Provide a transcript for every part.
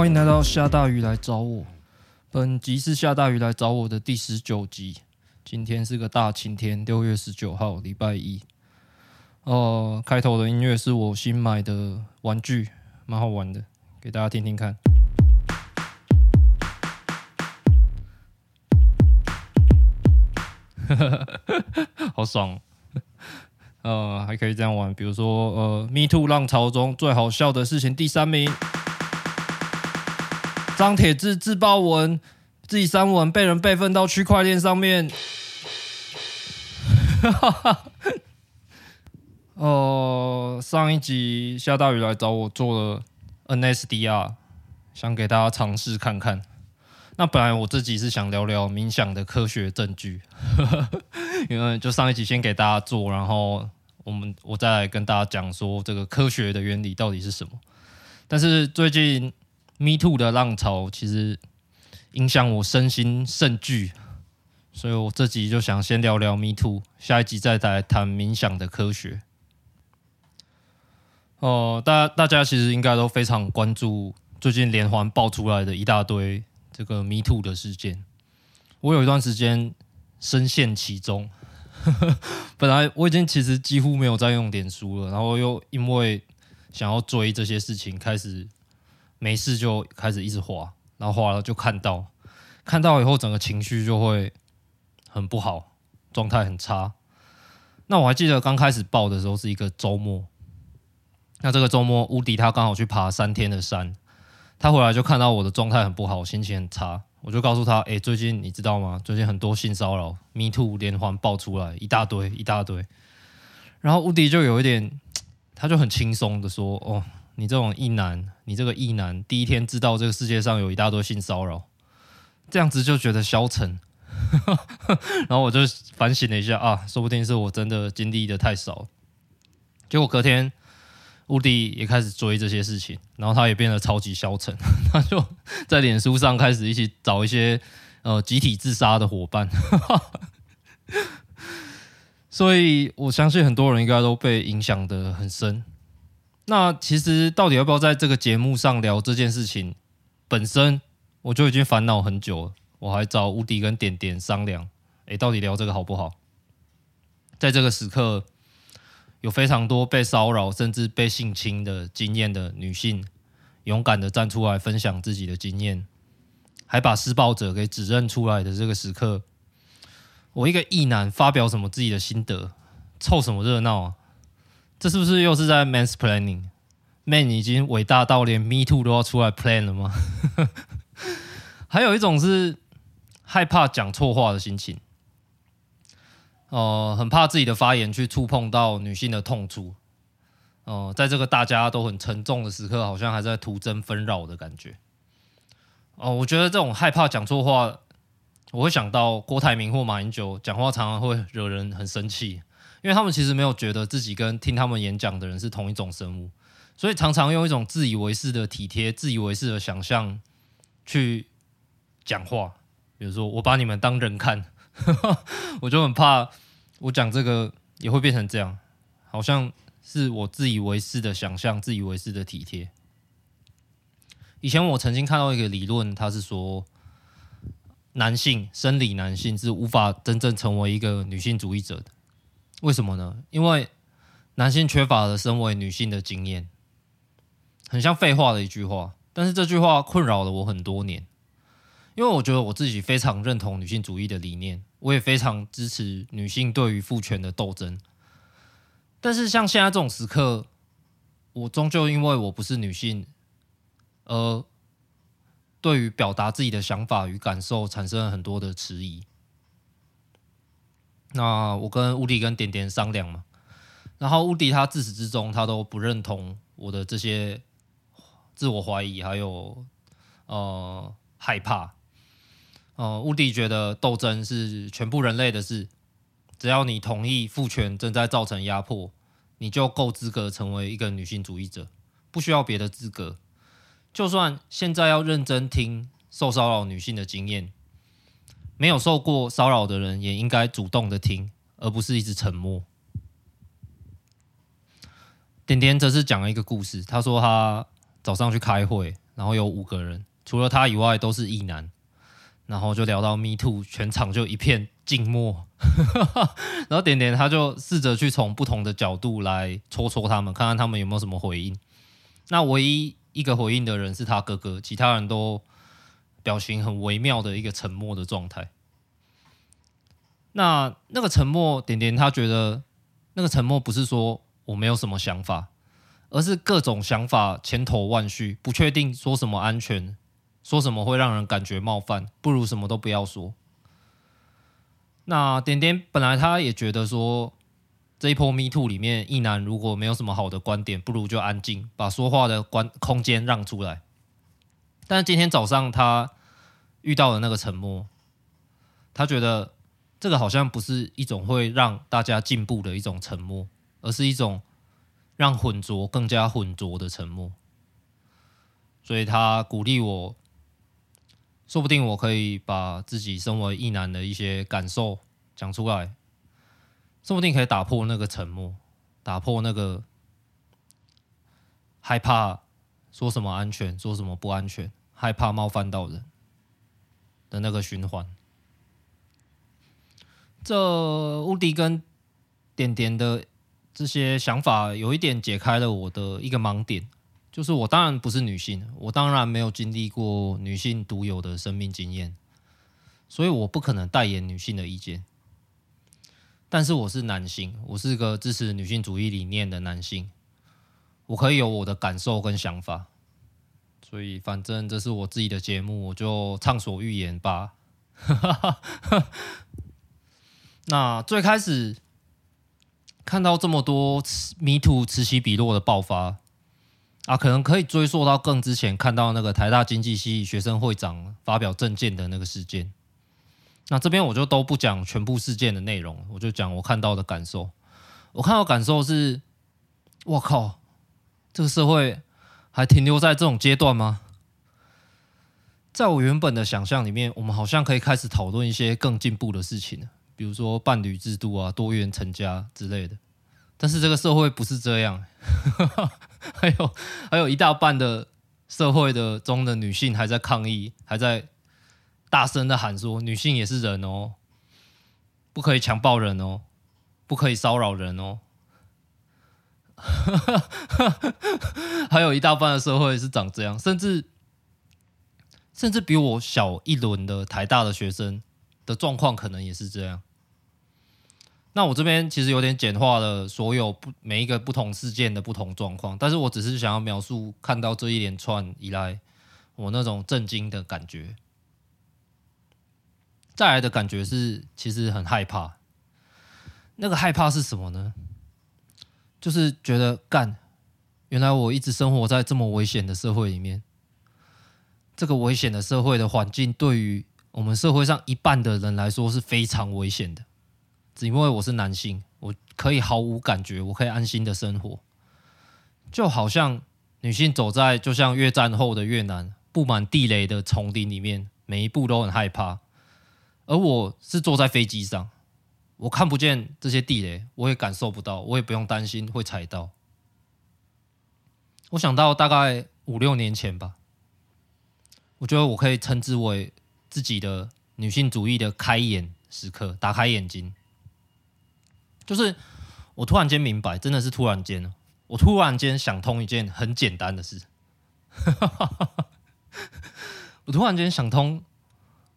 欢迎来到下大雨来找我。本集是下大雨来找我的第十九集。今天是个大晴天，六月十九号，礼拜一。哦、呃，开头的音乐是我新买的玩具，蛮好玩的，给大家听听看。好爽！呃，还可以这样玩，比如说，呃，Me Too 浪潮中最好笑的事情第三名。张铁志自爆文，自己删文被人备份到区块链上面。哦、呃，上一集下大雨来找我做了 NSDR，想给大家尝试看看。那本来我自己是想聊聊冥想的科学证据，因为就上一集先给大家做，然后我们我再来跟大家讲说这个科学的原理到底是什么。但是最近。Me Too 的浪潮其实影响我身心甚巨，所以我这集就想先聊聊 Me Too，下一集再来谈冥想的科学。哦、大家大家其实应该都非常关注最近连环爆出来的一大堆这个 Me Too 的事件。我有一段时间深陷其中，本来我已经其实几乎没有在用脸书了，然后又因为想要追这些事情，开始。没事就开始一直滑，然后滑了就看到，看到以后整个情绪就会很不好，状态很差。那我还记得刚开始爆的时候是一个周末，那这个周末乌迪他刚好去爬三天的山，他回来就看到我的状态很不好，心情很差，我就告诉他：“哎，最近你知道吗？最近很多性骚扰，Me Too 连环爆出来一大堆一大堆。”然后乌迪就有一点，他就很轻松的说：“哦。”你这种异男，你这个异男，第一天知道这个世界上有一大堆性骚扰，这样子就觉得消沉。然后我就反省了一下啊，说不定是我真的经历的太少。结果隔天，乌迪也开始追这些事情，然后他也变得超级消沉，他就在脸书上开始一起找一些呃集体自杀的伙伴。所以我相信很多人应该都被影响的很深。那其实到底要不要在这个节目上聊这件事情本身，我就已经烦恼很久了。我还找乌迪跟点点商量，诶，到底聊这个好不好？在这个时刻，有非常多被骚扰甚至被性侵的经验的女性，勇敢的站出来分享自己的经验，还把施暴者给指认出来的这个时刻，我一个异男发表什么自己的心得，凑什么热闹啊？这是不是又是在 mansplaining？Man 已经伟大到连 Me Too 都要出来 plan 了吗？还有一种是害怕讲错话的心情，哦、很怕自己的发言去触碰到女性的痛处，哦、在这个大家都很沉重的时刻，好像还在徒增纷扰的感觉。哦、我觉得这种害怕讲错话，我会想到郭台铭或马英九讲话常常会惹人很生气。因为他们其实没有觉得自己跟听他们演讲的人是同一种生物，所以常常用一种自以为是的体贴、自以为是的想象去讲话。比如说，我把你们当人看，我就很怕我讲这个也会变成这样，好像是我自以为是的想象、自以为是的体贴。以前我曾经看到一个理论，他是说，男性生理男性是无法真正成为一个女性主义者的。为什么呢？因为男性缺乏了身为女性的经验，很像废话的一句话。但是这句话困扰了我很多年，因为我觉得我自己非常认同女性主义的理念，我也非常支持女性对于父权的斗争。但是像现在这种时刻，我终究因为我不是女性，而对于表达自己的想法与感受产生了很多的迟疑。那我跟乌迪跟点点商量嘛，然后乌迪他自始至终他都不认同我的这些自我怀疑，还有呃害怕。呃，乌迪觉得斗争是全部人类的事，只要你同意父权正在造成压迫，你就够资格成为一个女性主义者，不需要别的资格。就算现在要认真听受骚扰女性的经验。没有受过骚扰的人也应该主动的听，而不是一直沉默。点点则是讲了一个故事，他说他早上去开会，然后有五个人，除了他以外都是异男，然后就聊到 Me Too，全场就一片静默。然后点点他就试着去从不同的角度来戳戳他们，看看他们有没有什么回应。那唯一一个回应的人是他哥哥，其他人都表情很微妙的一个沉默的状态。那那个沉默，点点他觉得那个沉默不是说我没有什么想法，而是各种想法千头万绪，不确定说什么安全，说什么会让人感觉冒犯，不如什么都不要说。那点点本来他也觉得说，这一波 Me Too 里面，一男如果没有什么好的观点，不如就安静，把说话的关空间让出来。但今天早上他遇到了那个沉默，他觉得。这个好像不是一种会让大家进步的一种沉默，而是一种让混浊更加混浊的沉默。所以他鼓励我，说不定我可以把自己身为异男的一些感受讲出来，说不定可以打破那个沉默，打破那个害怕说什么安全，说什么不安全，害怕冒犯到人的那个循环。这乌迪跟点点的这些想法，有一点解开了我的一个盲点，就是我当然不是女性，我当然没有经历过女性独有的生命经验，所以我不可能代言女性的意见。但是我是男性，我是个支持女性主义理念的男性，我可以有我的感受跟想法，所以反正这是我自己的节目，我就畅所欲言吧。那最开始看到这么多迷途此起彼落的爆发啊，可能可以追溯到更之前看到那个台大经济系学生会长发表政见的那个事件。那这边我就都不讲全部事件的内容，我就讲我看到的感受。我看到感受是，我靠，这个社会还停留在这种阶段吗？在我原本的想象里面，我们好像可以开始讨论一些更进步的事情。比如说伴侣制度啊、多元成家之类的，但是这个社会不是这样，还有还有一大半的社会的中的女性还在抗议，还在大声的喊说：“女性也是人哦，不可以强暴人哦，不可以骚扰人哦。” 还有一大半的社会是长这样，甚至甚至比我小一轮的台大的学生的状况可能也是这样。那我这边其实有点简化了所有不每一个不同事件的不同状况，但是我只是想要描述看到这一连串以来我那种震惊的感觉。再来的感觉是其实很害怕，那个害怕是什么呢？就是觉得干，原来我一直生活在这么危险的社会里面，这个危险的社会的环境对于我们社会上一半的人来说是非常危险的。只因为我是男性，我可以毫无感觉，我可以安心的生活，就好像女性走在就像越战后的越南布满地雷的丛林里面，每一步都很害怕。而我是坐在飞机上，我看不见这些地雷，我也感受不到，我也不用担心会踩到。我想到大概五六年前吧，我觉得我可以称之为自己的女性主义的开眼时刻，打开眼睛。就是我突然间明白，真的是突然间，我突然间想通一件很简单的事。我突然间想通，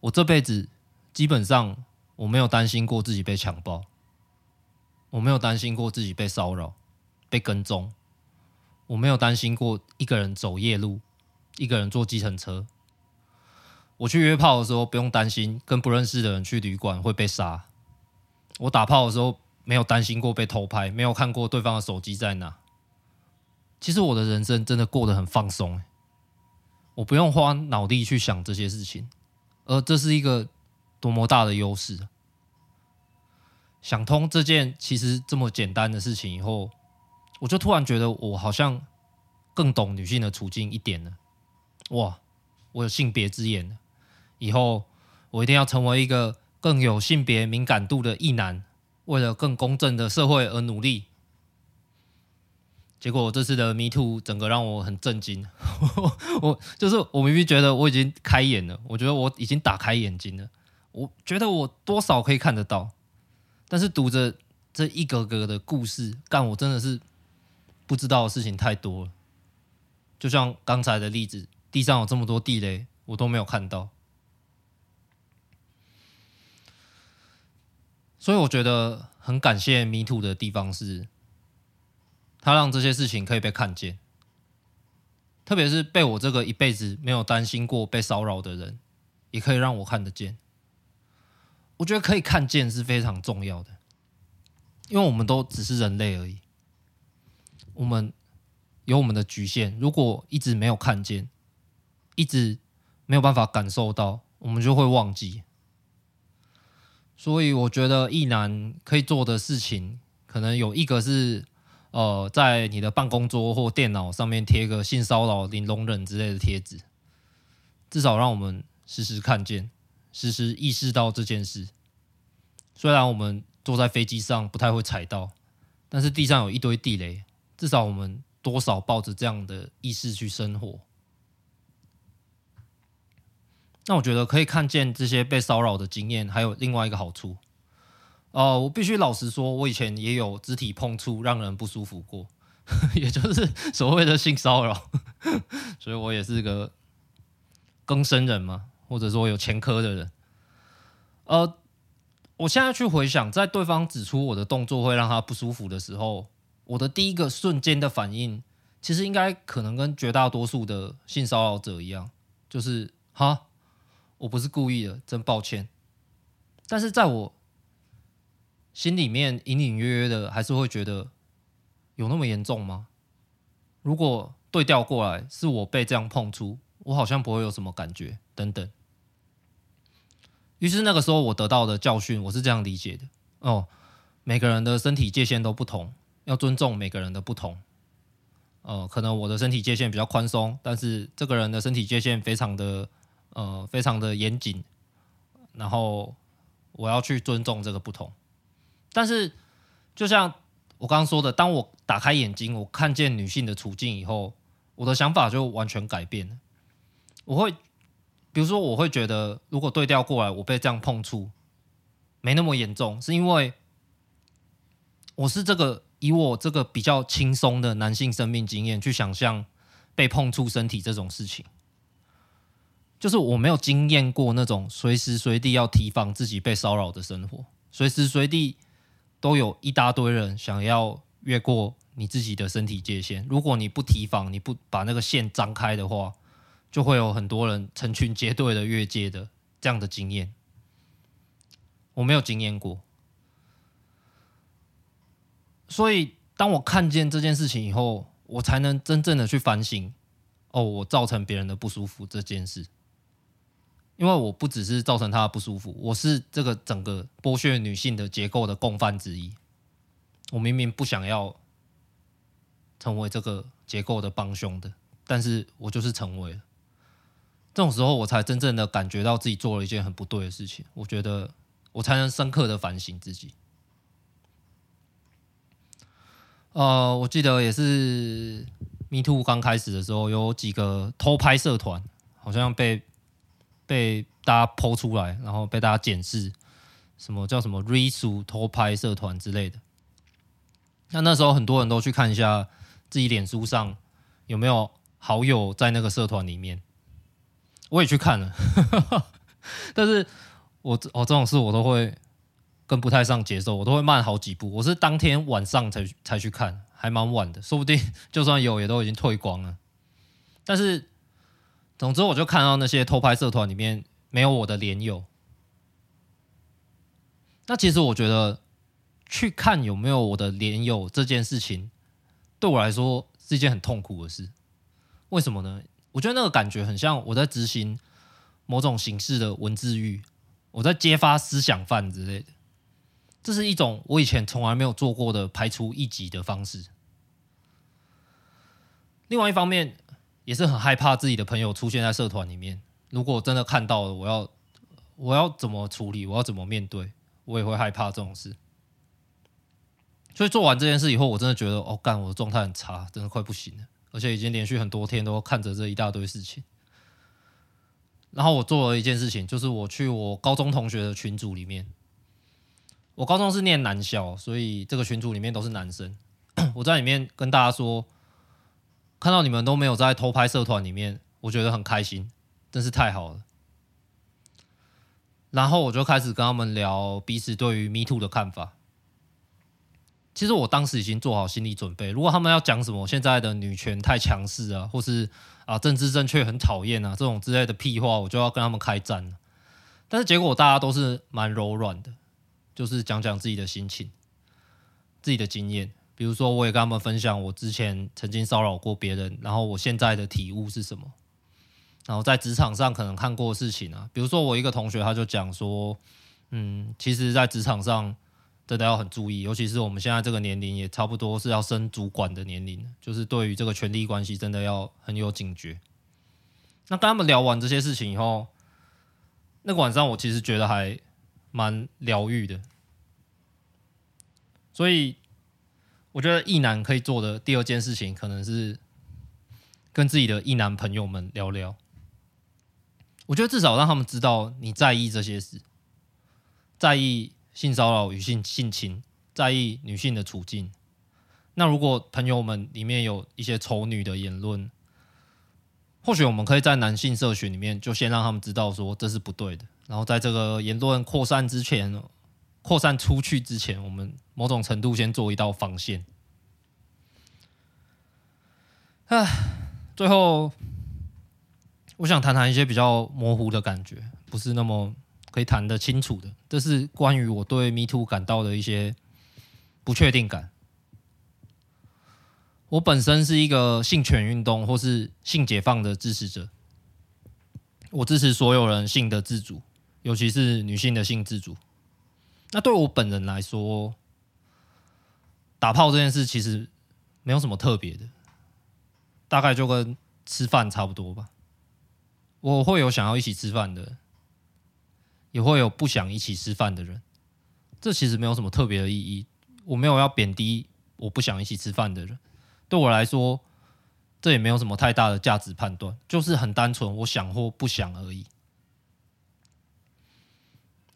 我这辈子基本上我没有担心过自己被强暴，我没有担心过自己被骚扰、被跟踪，我没有担心过一个人走夜路、一个人坐计程车。我去约炮的时候不用担心跟不认识的人去旅馆会被杀。我打炮的时候。没有担心过被偷拍，没有看过对方的手机在哪。其实我的人生真的过得很放松，我不用花脑力去想这些事情，而这是一个多么大的优势。想通这件其实这么简单的事情以后，我就突然觉得我好像更懂女性的处境一点了。哇，我有性别之眼了，以后我一定要成为一个更有性别敏感度的异男。为了更公正的社会而努力。结果这次的 Me Too 整个让我很震惊，我就是我明明觉得我已经开眼了，我觉得我已经打开眼睛了，我觉得我多少可以看得到，但是读着这一格格的故事，干我真的是不知道的事情太多了。就像刚才的例子，地上有这么多地雷，我都没有看到，所以我觉得很感谢迷途的地方是。他让这些事情可以被看见，特别是被我这个一辈子没有担心过被骚扰的人，也可以让我看得见。我觉得可以看见是非常重要的，因为我们都只是人类而已，我们有我们的局限。如果一直没有看见，一直没有办法感受到，我们就会忘记。所以，我觉得异男可以做的事情，可能有一个是。呃，在你的办公桌或电脑上面贴个性骚扰零容忍之类的贴纸，至少让我们时时看见，时时意识到这件事。虽然我们坐在飞机上不太会踩到，但是地上有一堆地雷，至少我们多少抱着这样的意识去生活。那我觉得可以看见这些被骚扰的经验，还有另外一个好处。哦，我必须老实说，我以前也有肢体碰触让人不舒服过，也就是所谓的性骚扰，所以我也是个更生人嘛，或者说有前科的人。呃，我现在去回想，在对方指出我的动作会让他不舒服的时候，我的第一个瞬间的反应，其实应该可能跟绝大多数的性骚扰者一样，就是哈，我不是故意的，真抱歉。但是在我心里面隐隐约约的还是会觉得有那么严重吗？如果对调过来是我被这样碰触，我好像不会有什么感觉等等。于是那个时候我得到的教训，我是这样理解的：哦，每个人的身体界限都不同，要尊重每个人的不同。呃，可能我的身体界限比较宽松，但是这个人的身体界限非常的呃非常的严谨，然后我要去尊重这个不同。但是，就像我刚刚说的，当我打开眼睛，我看见女性的处境以后，我的想法就完全改变了。我会，比如说，我会觉得，如果对调过来，我被这样碰触，没那么严重，是因为我是这个以我这个比较轻松的男性生命经验去想象被碰触身体这种事情，就是我没有经验过那种随时随地要提防自己被骚扰的生活，随时随地。都有一大堆人想要越过你自己的身体界限，如果你不提防，你不把那个线张开的话，就会有很多人成群结队的越界的这样的经验。我没有经验过，所以当我看见这件事情以后，我才能真正的去反省，哦，我造成别人的不舒服这件事。因为我不只是造成他的不舒服，我是这个整个剥削女性的结构的共犯之一。我明明不想要成为这个结构的帮凶的，但是我就是成为了。这种时候，我才真正的感觉到自己做了一件很不对的事情。我觉得我才能深刻的反省自己。呃，我记得也是 Me Too 刚开始的时候，有几个偷拍社团好像被。被大家抛出来，然后被大家检视，什么叫什么 “Risu 偷拍社团”之类的。那那时候很多人都去看一下自己脸书上有没有好友在那个社团里面。我也去看了，但是我哦这种事我都会跟不太上节奏，我都会慢好几步。我是当天晚上才才去看，还蛮晚的，说不定 就算有也都已经退光了。但是。总之，我就看到那些偷拍社团里面没有我的脸友。那其实我觉得去看有没有我的脸友这件事情，对我来说是一件很痛苦的事。为什么呢？我觉得那个感觉很像我在执行某种形式的文字狱，我在揭发思想犯之类的。这是一种我以前从来没有做过的排除异己的方式。另外一方面，也是很害怕自己的朋友出现在社团里面。如果真的看到了，我要我要怎么处理？我要怎么面对？我也会害怕这种事。所以做完这件事以后，我真的觉得哦，干，我的状态很差，真的快不行了，而且已经连续很多天都看着这一大堆事情。然后我做了一件事情，就是我去我高中同学的群组里面，我高中是念男校，所以这个群组里面都是男生。我在里面跟大家说，看到你们都没有在偷拍社团里面，我觉得很开心，真是太好了。然后我就开始跟他们聊彼此对于 Me Too 的看法。其实我当时已经做好心理准备，如果他们要讲什么现在的女权太强势啊，或是啊政治正确很讨厌啊这种之类的屁话，我就要跟他们开战了。但是结果大家都是蛮柔软的，就是讲讲自己的心情、自己的经验。比如说，我也跟他们分享我之前曾经骚扰过别人，然后我现在的体悟是什么。然后在职场上可能看过的事情啊，比如说我一个同学他就讲说，嗯，其实，在职场上。真的要很注意，尤其是我们现在这个年龄，也差不多是要升主管的年龄，就是对于这个权力关系，真的要很有警觉。那跟他们聊完这些事情以后，那个晚上我其实觉得还蛮疗愈的。所以我觉得异男可以做的第二件事情，可能是跟自己的异男朋友们聊聊。我觉得至少让他们知道你在意这些事，在意。性骚扰与性性侵，在意女性的处境。那如果朋友们里面有一些丑女的言论，或许我们可以在男性社群里面就先让他们知道说这是不对的。然后在这个言论扩散之前，扩散出去之前，我们某种程度先做一道防线。唉，最后我想谈谈一些比较模糊的感觉，不是那么。可以谈得清楚的，这是关于我对 Me Too 感到的一些不确定感。我本身是一个性权运动或是性解放的支持者，我支持所有人性的自主，尤其是女性的性自主。那对我本人来说，打炮这件事其实没有什么特别的，大概就跟吃饭差不多吧。我会有想要一起吃饭的。也会有不想一起吃饭的人，这其实没有什么特别的意义。我没有要贬低我不想一起吃饭的人，对我来说，这也没有什么太大的价值判断，就是很单纯，我想或不想而已。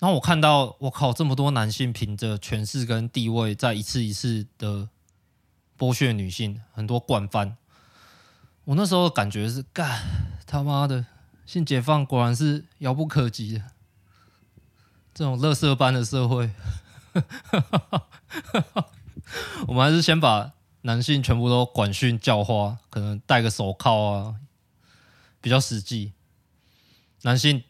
然后我看到，我靠，这么多男性凭着权势跟地位，在一次一次的剥削女性，很多惯犯。我那时候感觉是，干他妈的，性解放果然是遥不可及的。这种垃圾般的社会，我们还是先把男性全部都管训教化，可能戴个手铐啊，比较实际。男性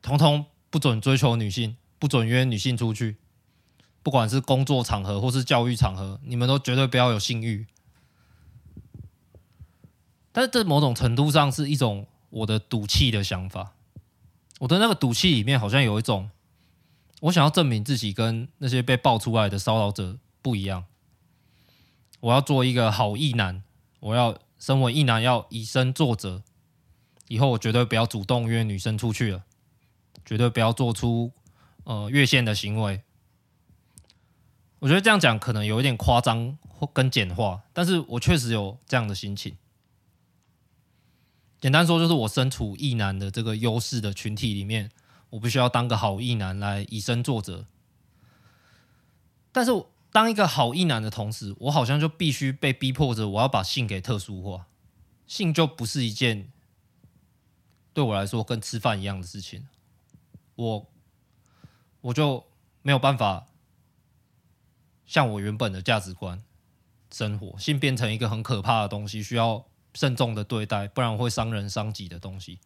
通通不准追求女性，不准约女性出去，不管是工作场合或是教育场合，你们都绝对不要有性欲。但是这某种程度上是一种我的赌气的想法，我的那个赌气里面好像有一种。我想要证明自己跟那些被爆出来的骚扰者不一样。我要做一个好异男，我要身为异男要以身作则。以后我绝对不要主动约女生出去了，绝对不要做出呃越线的行为。我觉得这样讲可能有一点夸张或跟简化，但是我确实有这样的心情。简单说，就是我身处异男的这个优势的群体里面。我必须要当个好意男来以身作则，但是当一个好意男的同时，我好像就必须被逼迫着，我要把性给特殊化，性就不是一件对我来说跟吃饭一样的事情，我我就没有办法像我原本的价值观生活，性变成一个很可怕的东西，需要慎重的对待，不然会伤人伤己的东西。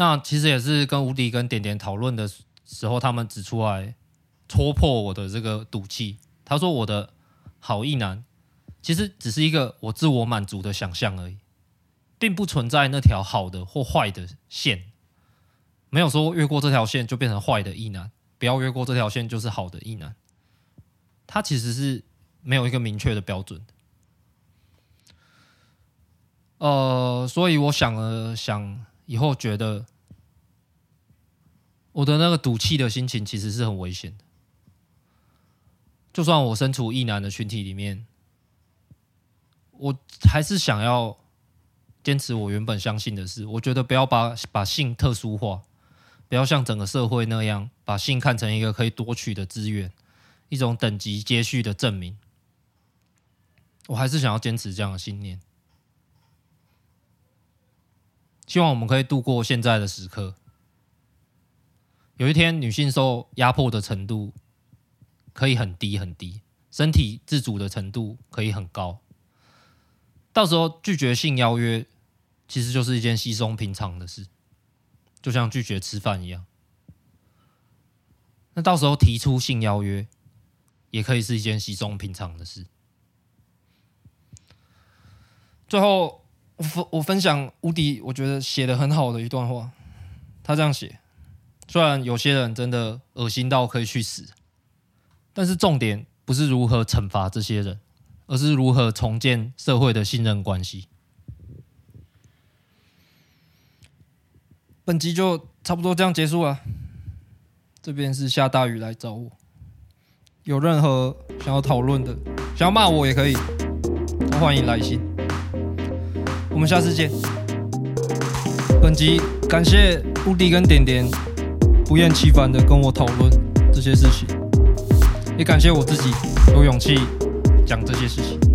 那其实也是跟无敌跟点点讨论的时候，他们指出来戳破我的这个赌气。他说我的好意男其实只是一个我自我满足的想象而已，并不存在那条好的或坏的线，没有说越过这条线就变成坏的意男，不要越过这条线就是好的意男。他其实是没有一个明确的标准的。呃，所以我想了想。以后觉得我的那个赌气的心情其实是很危险的。就算我身处异男的群体里面，我还是想要坚持我原本相信的事。我觉得不要把把性特殊化，不要像整个社会那样把性看成一个可以夺取的资源，一种等级接续的证明。我还是想要坚持这样的信念。希望我们可以度过现在的时刻。有一天，女性受压迫的程度可以很低很低，身体自主的程度可以很高。到时候拒绝性邀约，其实就是一件稀松平常的事，就像拒绝吃饭一样。那到时候提出性邀约，也可以是一件稀松平常的事。最后。我分我分享无敌，我觉得写的很好的一段话。他这样写：虽然有些人真的恶心到可以去死，但是重点不是如何惩罚这些人，而是如何重建社会的信任关系。本集就差不多这样结束了。这边是下大雨来找我，有任何想要讨论的，想要骂我也可以，欢迎来信。我们下次见。本集感谢乌迪跟点点不厌其烦的跟我讨论这些事情，也感谢我自己有勇气讲这些事情。